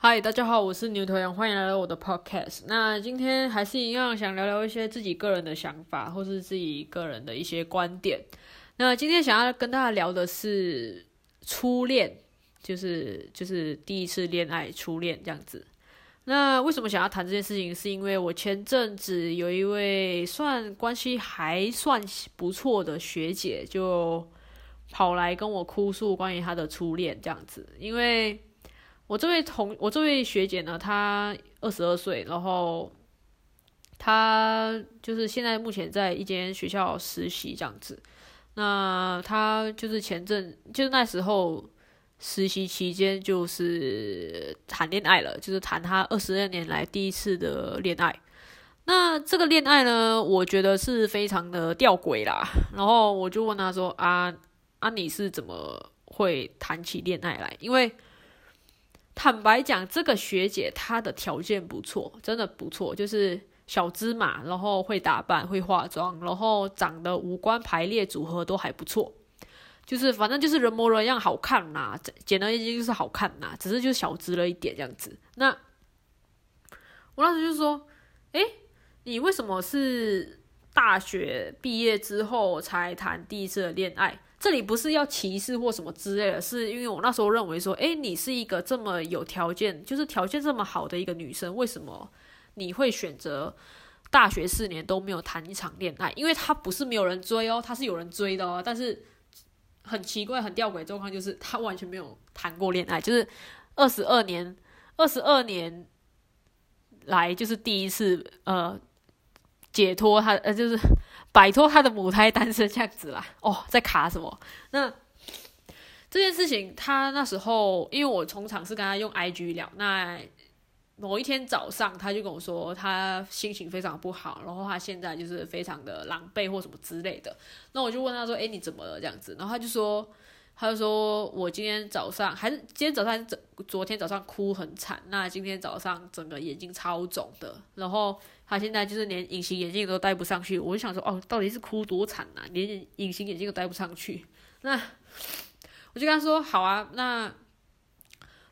嗨，大家好，我是牛头羊，欢迎来到我的 podcast。那今天还是一样，想聊聊一些自己个人的想法，或是自己个人的一些观点。那今天想要跟大家聊的是初恋，就是就是第一次恋爱，初恋这样子。那为什么想要谈这件事情？是因为我前阵子有一位算关系还算不错的学姐，就跑来跟我哭诉关于她的初恋这样子。因为我这位同我这位学姐呢，她二十二岁，然后她就是现在目前在一间学校实习这样子。那她就是前阵就是那时候实习期间就是谈恋爱了，就是谈她二十二年来第一次的恋爱。那这个恋爱呢，我觉得是非常的吊诡啦。然后我就问她说：“啊啊，你是怎么会谈起恋爱来？”因为坦白讲，这个学姐她的条件不错，真的不错，就是小芝麻，然后会打扮、会化妆，然后长得五官排列组合都还不错，就是反正就是人模人样，好看呐。简而言之就是好看呐，只是就小资了一点这样子。那我当时就说：“诶，你为什么是大学毕业之后才谈第一次的恋爱？”这里不是要歧视或什么之类的，是因为我那时候认为说，哎，你是一个这么有条件，就是条件这么好的一个女生，为什么你会选择大学四年都没有谈一场恋爱？因为她不是没有人追哦，她是有人追的哦，但是很奇怪、很吊诡状况就是，她完全没有谈过恋爱，就是二十二年、二十二年来就是第一次呃解脱她呃就是。摆脱他的母胎单身这样子啦，哦，在卡什么？那这件事情，他那时候，因为我通常是跟他用 IG 聊，那某一天早上，他就跟我说，他心情非常不好，然后他现在就是非常的狼狈或什么之类的。那我就问他说：“哎，你怎么了？”这样子，然后他就说。他就说：“我今天早上还是今天早上还是昨昨天早上哭很惨，那今天早上整个眼睛超肿的，然后他现在就是连隐形眼镜都戴不上去。我就想说，哦，到底是哭多惨呐，连隐形眼镜都戴不上去。那我就跟他说，好啊，那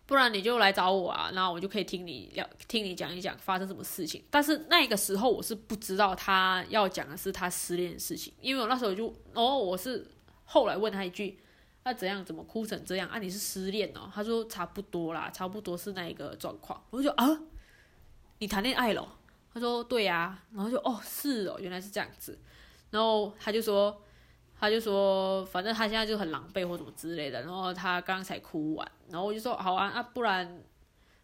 不然你就来找我啊，然后我就可以听你聊，听你讲一讲发生什么事情。但是那个时候我是不知道他要讲的是他失恋的事情，因为我那时候就哦，我是后来问他一句。”那怎样？怎么哭成这样？啊，你是失恋哦？他说差不多啦，差不多是那一个状况。我就啊，你谈恋爱了？他说对呀。然后就哦，是哦，原来是这样子。然后他就说，他就说，反正他现在就很狼狈或什么之类的。然后他刚刚才哭完，然后我就说好啊，那不然，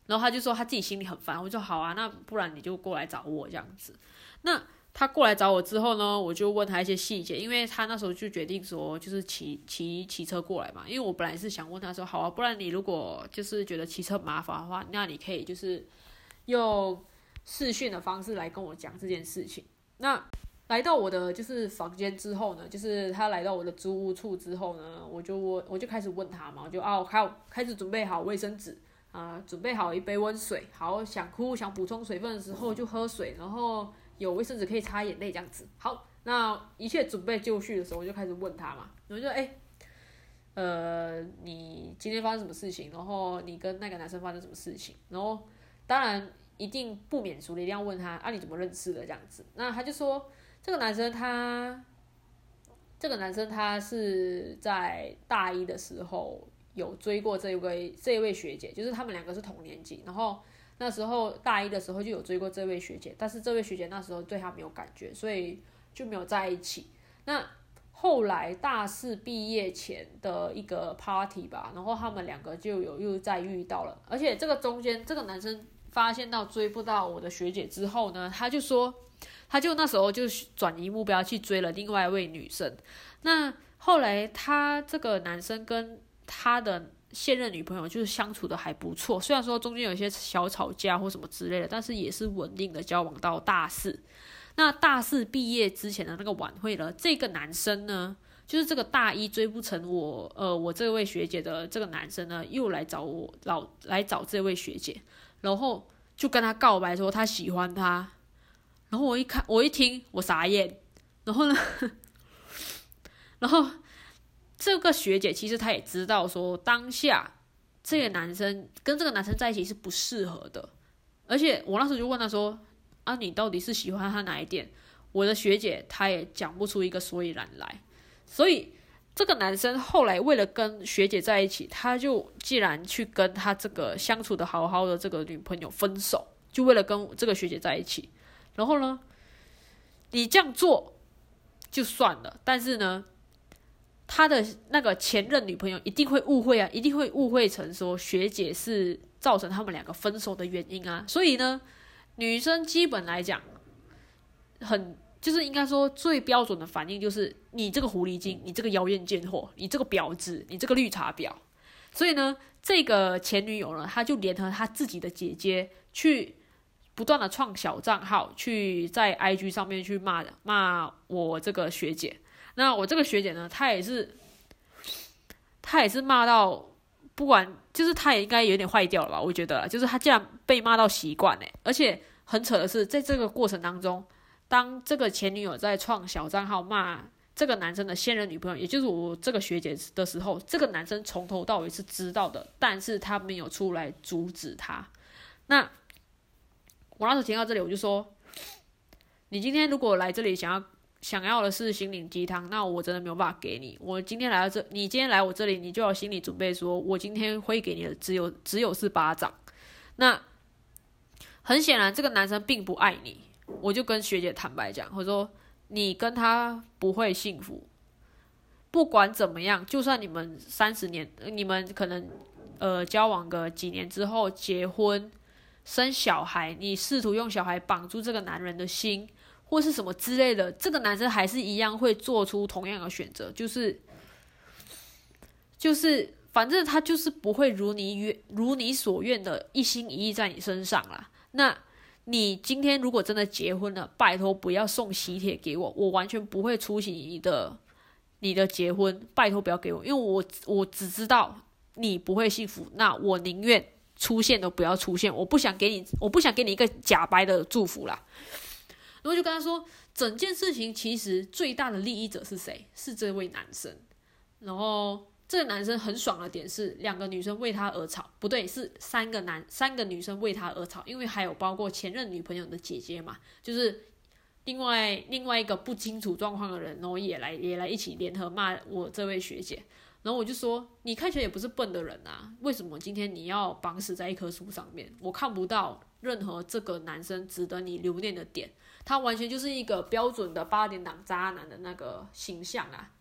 然后他就说他自己心里很烦。我就说好啊，那不然你就过来找我这样子。那。他过来找我之后呢，我就问他一些细节，因为他那时候就决定说，就是骑骑骑车过来嘛。因为我本来是想问他说，好啊，不然你如果就是觉得骑车麻烦的话，那你可以就是用视讯的方式来跟我讲这件事情。那来到我的就是房间之后呢，就是他来到我的租屋处之后呢，我就我我就开始问他嘛，我就哦，还有开始准备好卫生纸啊，准备好一杯温水，好想哭想补充水分的时候就喝水，然后。有卫生纸可以擦眼泪这样子。好，那一切准备就绪的时候，我就开始问他嘛。我就哎，呃，你今天发生什么事情？然后你跟那个男生发生什么事情？然后当然一定不免俗的一定要问他啊，你怎么认识的这样子？那他就说，这个男生他，这个男生他是在大一的时候有追过这位这一位学姐，就是他们两个是同年级，然后。那时候大一的时候就有追过这位学姐，但是这位学姐那时候对他没有感觉，所以就没有在一起。那后来大四毕业前的一个 party 吧，然后他们两个就有又再遇到了，而且这个中间这个男生发现到追不到我的学姐之后呢，他就说，他就那时候就转移目标去追了另外一位女生。那后来他这个男生跟他的。现任女朋友就是相处的还不错，虽然说中间有些小吵架或什么之类的，但是也是稳定的交往到大四。那大四毕业之前的那个晚会呢，这个男生呢，就是这个大一追不成我，呃，我这位学姐的这个男生呢，又来找我，老来找这位学姐，然后就跟他告白说他喜欢他。然后我一看，我一听，我傻眼。然后呢，然后。这个学姐其实她也知道，说当下这个男生跟这个男生在一起是不适合的，而且我那时候就问她说：“啊，你到底是喜欢他哪一点？”我的学姐她也讲不出一个所以然来，所以这个男生后来为了跟学姐在一起，他就既然去跟他这个相处的好好的这个女朋友分手，就为了跟这个学姐在一起。然后呢，你这样做就算了，但是呢，他的那个前任女朋友一定会误会啊，一定会误会成说学姐是造成他们两个分手的原因啊。所以呢，女生基本来讲，很就是应该说最标准的反应就是你这个狐狸精，你这个妖艳贱货，你这个婊子，你这个绿茶婊。所以呢，这个前女友呢，她就联合她自己的姐姐去不断的创小账号，去在 IG 上面去骂骂我这个学姐。那我这个学姐呢，她也是，她也是骂到不管，就是她也应该有点坏掉了吧？我觉得，就是她竟然被骂到习惯嘞，而且很扯的是，在这个过程当中。当这个前女友在创小账号骂这个男生的现任女朋友，也就是我这个学姐的时候，这个男生从头到尾是知道的，但是他没有出来阻止他。那我那时候听到这里，我就说：你今天如果来这里想要想要的是心灵鸡汤，那我真的没有办法给你。我今天来到这，你今天来我这里，你就有心理准备，说我今天会给你的只有只有是巴掌。那很显然，这个男生并不爱你。我就跟学姐坦白讲，我说你跟他不会幸福，不管怎么样，就算你们三十年，你们可能呃交往个几年之后结婚生小孩，你试图用小孩绑住这个男人的心，或是什么之类的，这个男生还是一样会做出同样的选择，就是就是反正他就是不会如你愿如你所愿的一心一意在你身上啦。那。你今天如果真的结婚了，拜托不要送喜帖给我，我完全不会出席你的你的结婚，拜托不要给我，因为我我只知道你不会幸福，那我宁愿出现都不要出现，我不想给你，我不想给你一个假白的祝福啦。然后就跟他说，整件事情其实最大的利益者是谁？是这位男生，然后。这个男生很爽的点是，两个女生为他而吵，不对，是三个男三个女生为他而吵，因为还有包括前任女朋友的姐姐嘛，就是另外另外一个不清楚状况的人，然后也来也来一起联合骂我这位学姐，然后我就说，你看起来也不是笨的人啊，为什么今天你要绑死在一棵树上面？我看不到任何这个男生值得你留恋的点，他完全就是一个标准的八点档渣男的那个形象啊。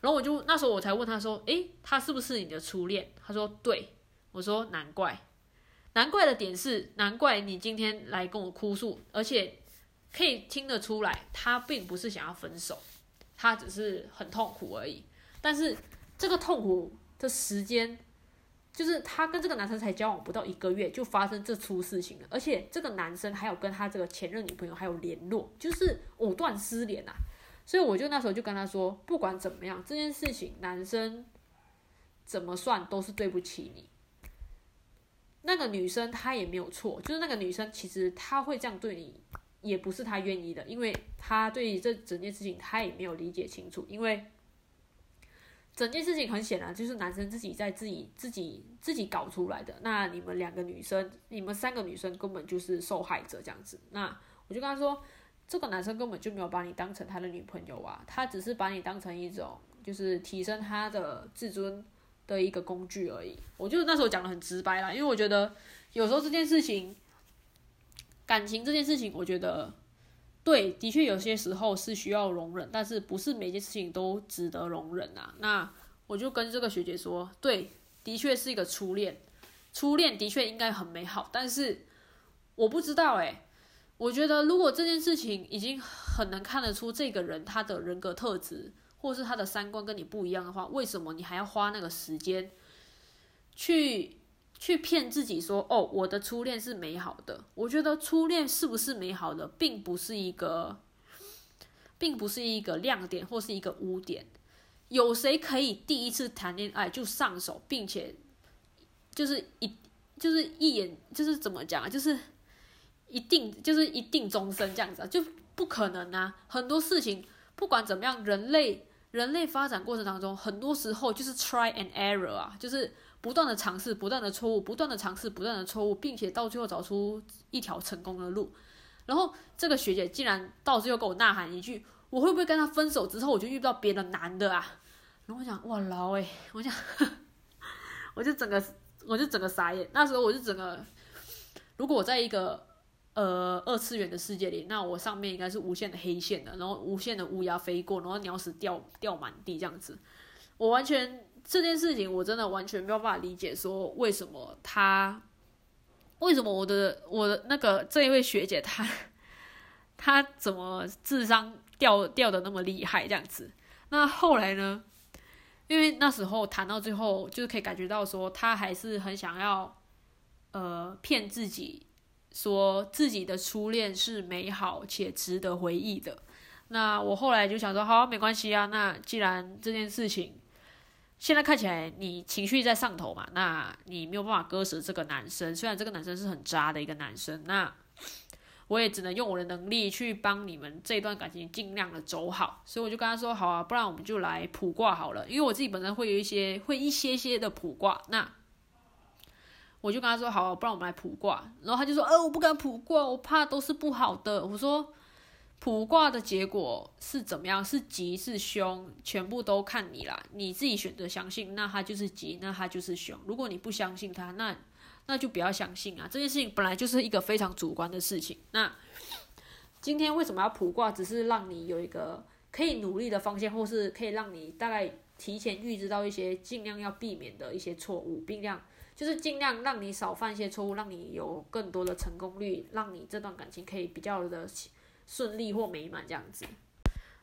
然后我就那时候我才问他说：“诶，他是不是你的初恋？”他说：“对。”我说：“难怪，难怪的点是，难怪你今天来跟我哭诉，而且可以听得出来，他并不是想要分手，他只是很痛苦而已。但是这个痛苦的时间，就是他跟这个男生才交往不到一个月，就发生这出事情了，而且这个男生还有跟他这个前任女朋友还有联络，就是藕断丝连啊。”所以我就那时候就跟他说，不管怎么样，这件事情男生怎么算都是对不起你。那个女生她也没有错，就是那个女生其实她会这样对你，也不是她愿意的，因为她对这整件事情她也没有理解清楚，因为整件事情很显然就是男生自己在自己自己自己搞出来的。那你们两个女生，你们三个女生根本就是受害者这样子。那我就跟他说。这个男生根本就没有把你当成他的女朋友啊，他只是把你当成一种就是提升他的自尊的一个工具而已。我就那时候讲的很直白啦，因为我觉得有时候这件事情，感情这件事情，我觉得对，的确有些时候是需要容忍，但是不是每件事情都值得容忍啊。那我就跟这个学姐说，对，的确是一个初恋，初恋的确应该很美好，但是我不知道哎。我觉得，如果这件事情已经很能看得出这个人他的人格特质，或是他的三观跟你不一样的话，为什么你还要花那个时间去去骗自己说，哦，我的初恋是美好的？我觉得初恋是不是美好的，并不是一个，并不是一个亮点或是一个污点。有谁可以第一次谈恋爱就上手，并且就是一就是一眼就是怎么讲啊，就是。一定就是一定终身这样子啊，就不可能啊！很多事情不管怎么样，人类人类发展过程当中，很多时候就是 try and error 啊，就是不断的尝试，不断的错误，不断的尝试，不断的错误，并且到最后找出一条成功的路。然后这个学姐竟然到最后给我呐喊一句：“我会不会跟他分手之后我就遇不到别的男的啊？”然后我想，哇老诶，我想，我就整个我就整个傻眼。那时候我就整个，如果我在一个呃二次元的世界里，那我上面应该是无限的黑线的，然后无限的乌鸦飞过，然后鸟屎掉掉满地这样子。我完全这件事情我真的完全没有办法理解，说为什么他。为什么我的我的那个这一位学姐她她怎么智商掉掉的那么厉害这样子？那后来呢？因为那时候谈到最后，就是可以感觉到说她还是很想要呃骗自己，说自己的初恋是美好且值得回忆的。那我后来就想说，好，没关系啊。那既然这件事情。现在看起来你情绪在上头嘛？那你没有办法割舍这个男生，虽然这个男生是很渣的一个男生，那我也只能用我的能力去帮你们这段感情尽量的走好。所以我就跟他说：“好啊，不然我们就来卜卦好了。”因为我自己本身会有一些会一些些的卜卦，那我就跟他说：“好，不然我们来卜卦。”然后他就说：“呃，我不敢卜卦，我怕都是不好的。”我说。卜卦的结果是怎么样？是吉是凶，全部都看你啦。你自己选择相信，那它就是吉，那它就是凶。如果你不相信它，那那就不要相信啊。这件事情本来就是一个非常主观的事情。那今天为什么要卜卦？只是让你有一个可以努力的方向，或是可以让你大概提前预知到一些尽量要避免的一些错误，并量就是尽量让你少犯一些错误，让你有更多的成功率，让你这段感情可以比较的。顺利或美满这样子，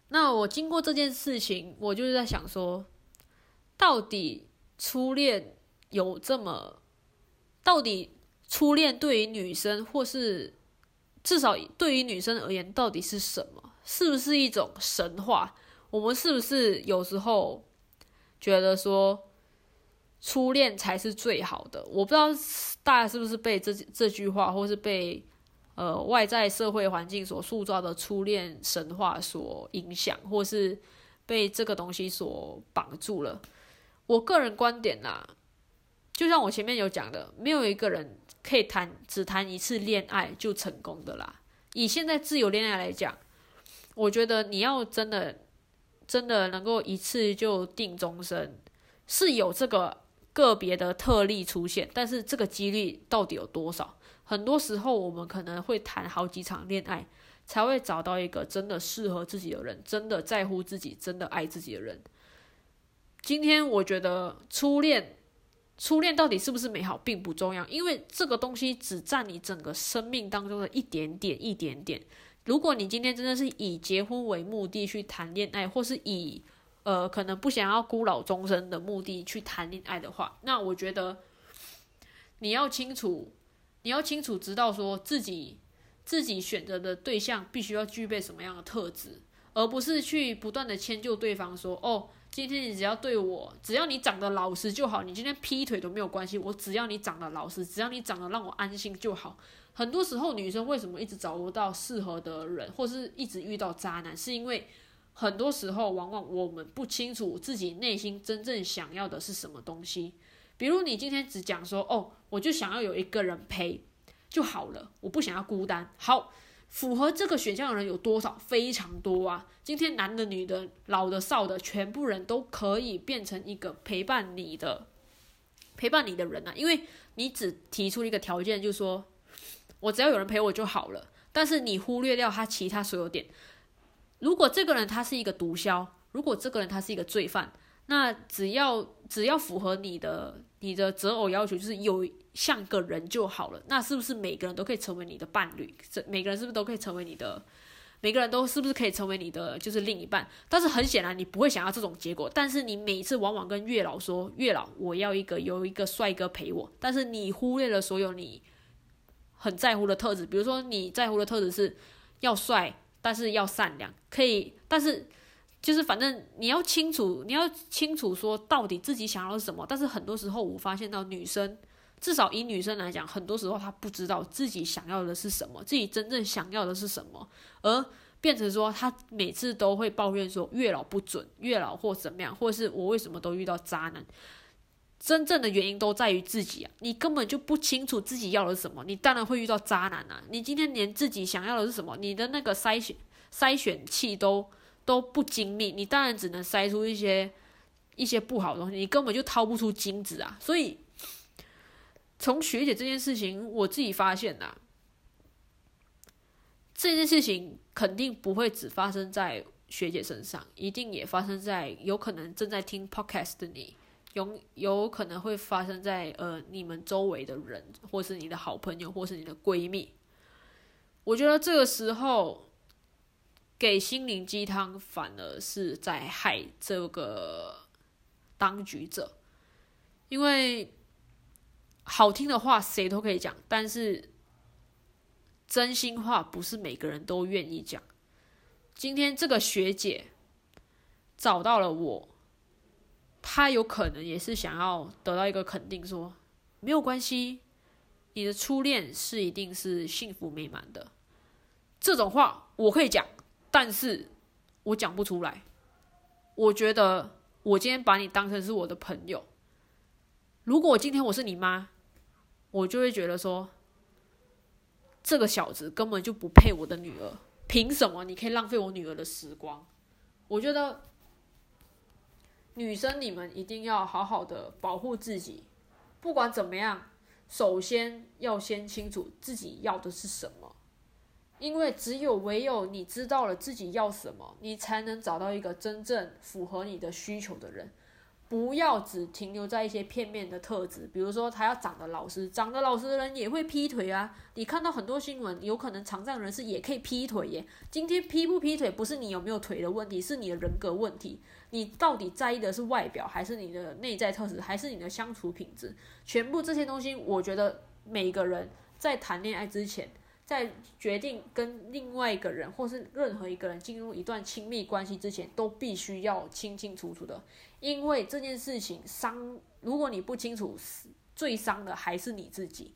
那我经过这件事情，我就是在想说，到底初恋有这么，到底初恋对于女生，或是至少对于女生而言，到底是什么？是不是一种神话？我们是不是有时候觉得说，初恋才是最好的？我不知道大家是不是被这这句话，或是被。呃，外在社会环境所塑造的初恋神话所影响，或是被这个东西所绑住了。我个人观点啦，就像我前面有讲的，没有一个人可以谈只谈一次恋爱就成功的啦。以现在自由恋爱来讲，我觉得你要真的真的能够一次就定终身，是有这个个别的特例出现，但是这个几率到底有多少？很多时候，我们可能会谈好几场恋爱，才会找到一个真的适合自己的人，真的在乎自己、真的爱自己的人。今天我觉得初恋，初恋到底是不是美好，并不重要，因为这个东西只占你整个生命当中的一点点、一点点。如果你今天真的是以结婚为目的去谈恋爱，或是以呃可能不想要孤老终生的目的去谈恋爱的话，那我觉得你要清楚。你要清楚知道，说自己自己选择的对象必须要具备什么样的特质，而不是去不断的迁就对方。说哦，今天你只要对我，只要你长得老实就好，你今天劈腿都没有关系，我只要你长得老实，只要你长得让我安心就好。很多时候，女生为什么一直找不到适合的人，或是一直遇到渣男，是因为很多时候往往我们不清楚自己内心真正想要的是什么东西。比如你今天只讲说哦，我就想要有一个人陪就好了，我不想要孤单。好，符合这个选项的人有多少？非常多啊！今天男的、女的、老的、少的，全部人都可以变成一个陪伴你的、陪伴你的人啊！因为你只提出一个条件，就是说我只要有人陪我就好了。但是你忽略掉他其他所有点。如果这个人他是一个毒枭，如果这个人他是一个罪犯。那只要只要符合你的你的择偶要求，就是有像个人就好了。那是不是每个人都可以成为你的伴侣？这每个人是不是都可以成为你的？每个人都是不是可以成为你的就是另一半？但是很显然你不会想要这种结果。但是你每次往往跟月老说：“月老，我要一个有一个帅哥陪我。”但是你忽略了所有你很在乎的特质，比如说你在乎的特质是要帅，但是要善良，可以，但是。就是反正你要清楚，你要清楚说到底自己想要什么。但是很多时候我发现到女生，至少以女生来讲，很多时候她不知道自己想要的是什么，自己真正想要的是什么，而变成说她每次都会抱怨说月老不准，月老或怎么样，或是我为什么都遇到渣男。真正的原因都在于自己啊！你根本就不清楚自己要的是什么，你当然会遇到渣男啊！你今天连自己想要的是什么，你的那个筛选筛选器都都不精密，你当然只能筛出一些一些不好的东西，你根本就掏不出金子啊！所以，从学姐这件事情，我自己发现呐，这件事情肯定不会只发生在学姐身上，一定也发生在有可能正在听 podcast 的你。有有可能会发生在呃你们周围的人，或是你的好朋友，或是你的闺蜜。我觉得这个时候给心灵鸡汤，反而是在害这个当局者，因为好听的话谁都可以讲，但是真心话不是每个人都愿意讲。今天这个学姐找到了我。她有可能也是想要得到一个肯定，说没有关系，你的初恋是一定是幸福美满的。这种话我可以讲，但是我讲不出来。我觉得我今天把你当成是我的朋友，如果今天我是你妈，我就会觉得说，这个小子根本就不配我的女儿，凭什么你可以浪费我女儿的时光？我觉得。女生，你们一定要好好的保护自己。不管怎么样，首先要先清楚自己要的是什么，因为只有唯有你知道了自己要什么，你才能找到一个真正符合你的需求的人。不要只停留在一些片面的特质，比如说他要长得老实，长得老实的人也会劈腿啊。你看到很多新闻，有可能长这样人士也可以劈腿耶。今天劈不劈腿，不是你有没有腿的问题，是你的人格问题。你到底在意的是外表，还是你的内在特质，还是你的相处品质？全部这些东西，我觉得每个人在谈恋爱之前。在决定跟另外一个人，或是任何一个人进入一段亲密关系之前，都必须要清清楚楚的，因为这件事情伤，如果你不清楚，最伤的还是你自己。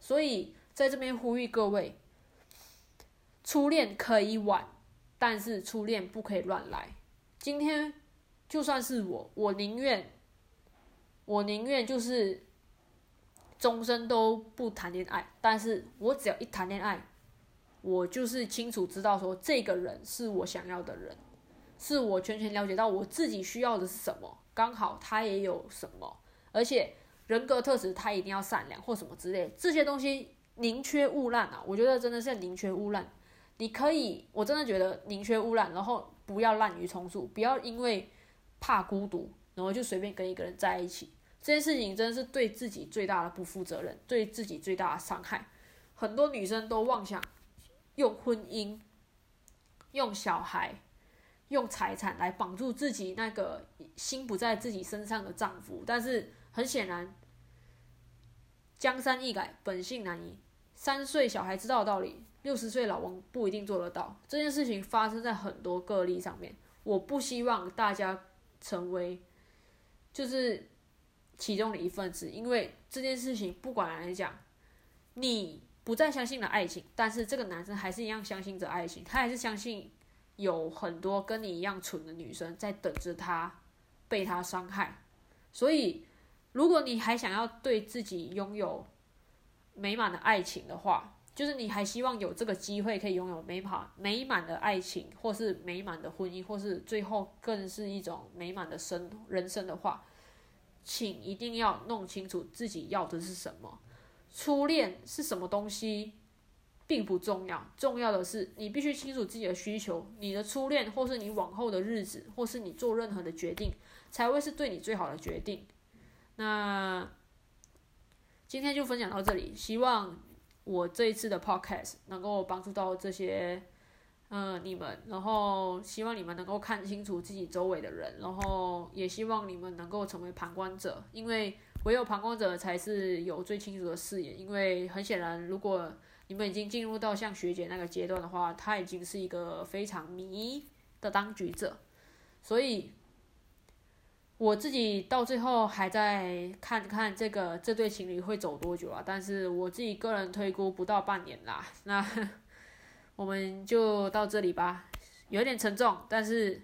所以在这边呼吁各位，初恋可以晚，但是初恋不可以乱来。今天就算是我，我宁愿，我宁愿就是。终身都不谈恋爱，但是我只要一谈恋爱，我就是清楚知道说这个人是我想要的人，是我全权了解到我自己需要的是什么，刚好他也有什么，而且人格特质他一定要善良或什么之类，这些东西宁缺毋滥啊！我觉得真的是宁缺毋滥。你可以，我真的觉得宁缺毋滥，然后不要滥竽充数，不要因为怕孤独，然后就随便跟一个人在一起。这件事情真的是对自己最大的不负责任，对自己最大的伤害。很多女生都妄想用婚姻、用小孩、用财产来绑住自己那个心不在自己身上的丈夫，但是很显然，江山易改，本性难移。三岁小孩知道的道理，六十岁老翁不一定做得到。这件事情发生在很多个例上面，我不希望大家成为，就是。其中的一份子，因为这件事情不管来讲，你不再相信了爱情，但是这个男生还是一样相信着爱情，他还是相信有很多跟你一样蠢的女生在等着他被他伤害。所以，如果你还想要对自己拥有美满的爱情的话，就是你还希望有这个机会可以拥有美好美满的爱情，或是美满的婚姻，或是最后更是一种美满的生人生的话。请一定要弄清楚自己要的是什么。初恋是什么东西，并不重要，重要的是你必须清楚自己的需求。你的初恋，或是你往后的日子，或是你做任何的决定，才会是对你最好的决定。那今天就分享到这里，希望我这一次的 podcast 能够帮助到这些。嗯，你们，然后希望你们能够看清楚自己周围的人，然后也希望你们能够成为旁观者，因为唯有旁观者才是有最清楚的视野。因为很显然，如果你们已经进入到像学姐那个阶段的话，他已经是一个非常迷的当局者，所以我自己到最后还在看看这个这对情侣会走多久啊？但是我自己个人推估不到半年啦，那。我们就到这里吧，有点沉重，但是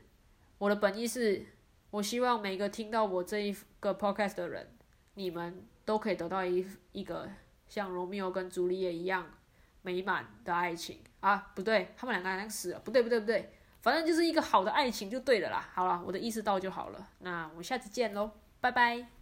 我的本意是，我希望每个听到我这一个 podcast 的人，你们都可以得到一一个像罗密欧跟朱丽叶一样美满的爱情啊！不对，他们两个好像死了，不对不对不对，反正就是一个好的爱情就对了啦。好了，我的意思到就好了，那我们下次见喽，拜拜。